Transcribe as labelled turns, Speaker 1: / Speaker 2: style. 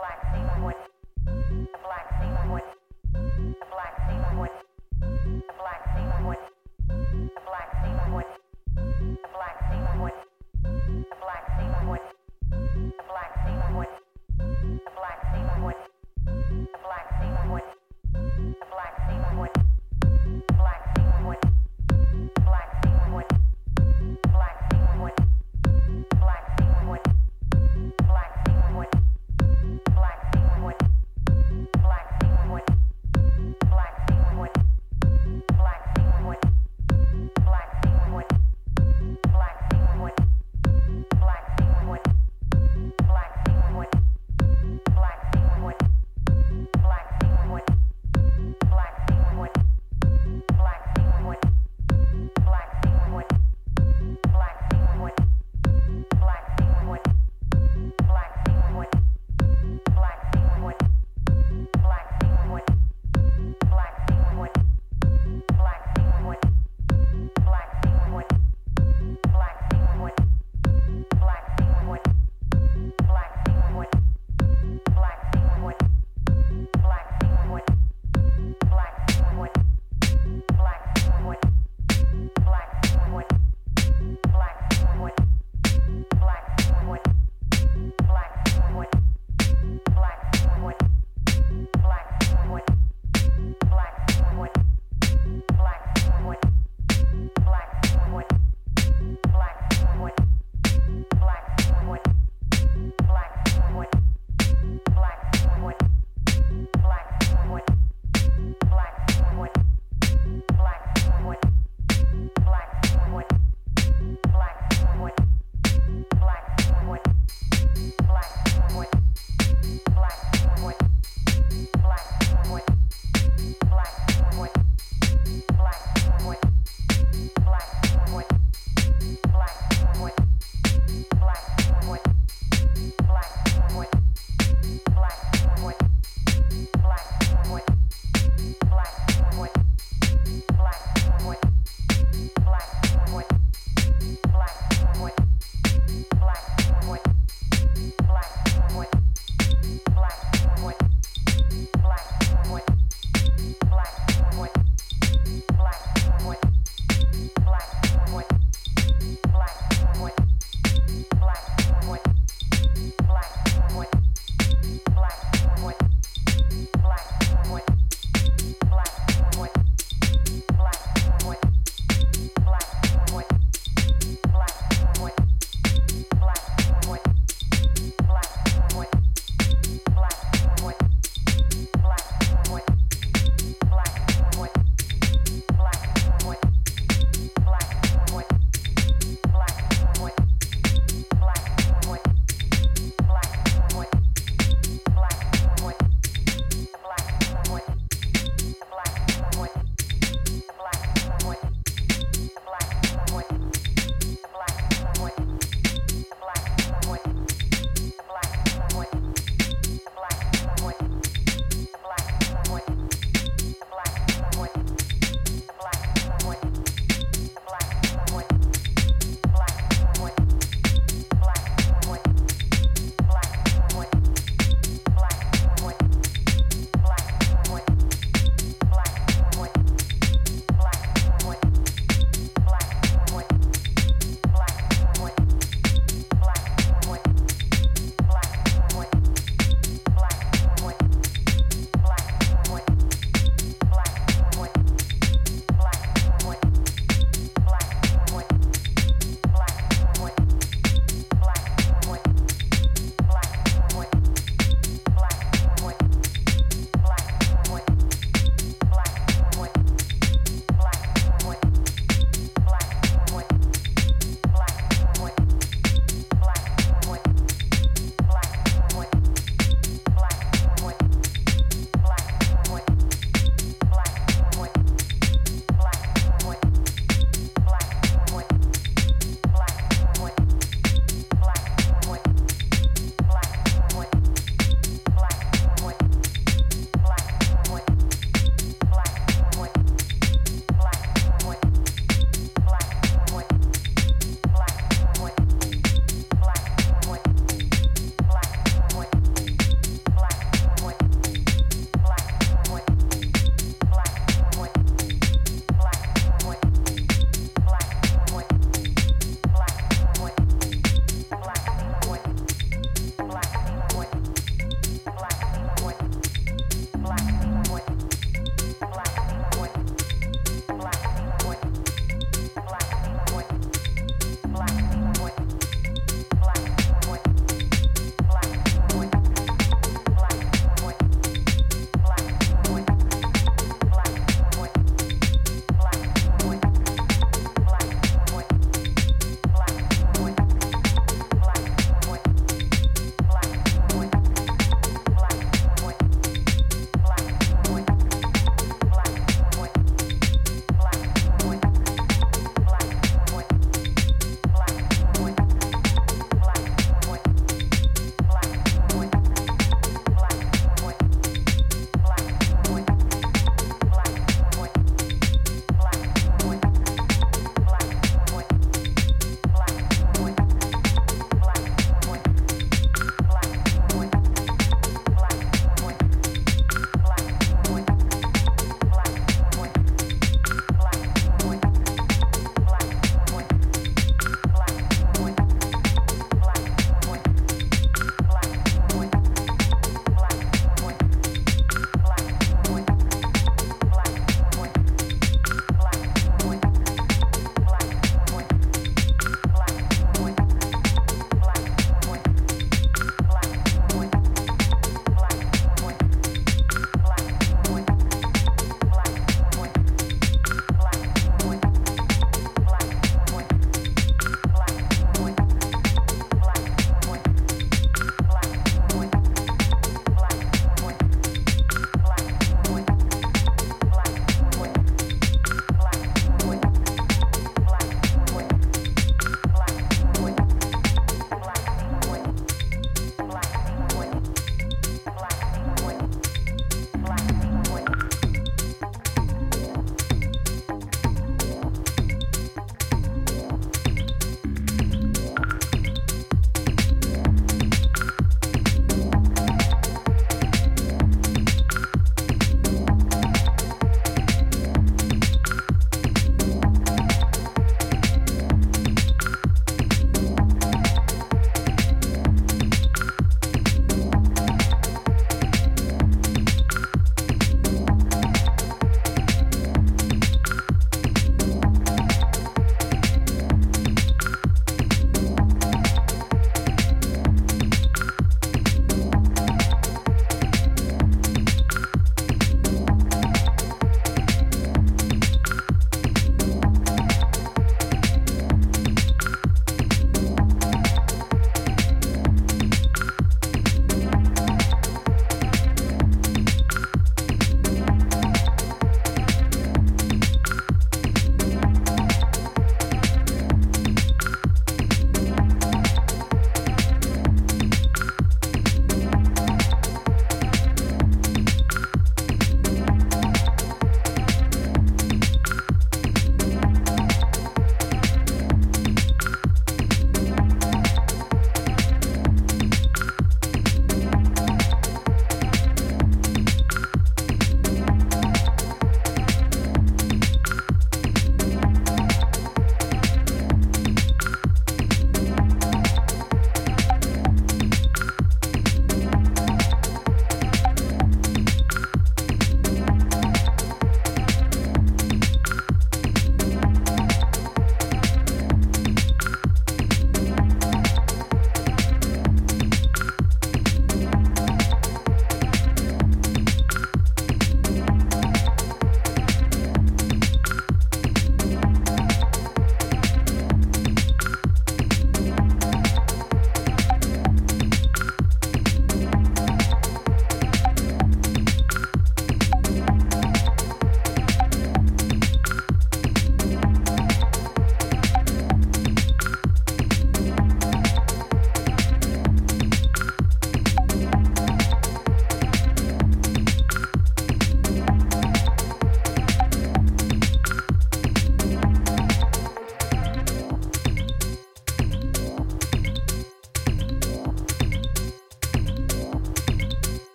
Speaker 1: black The Black Sea.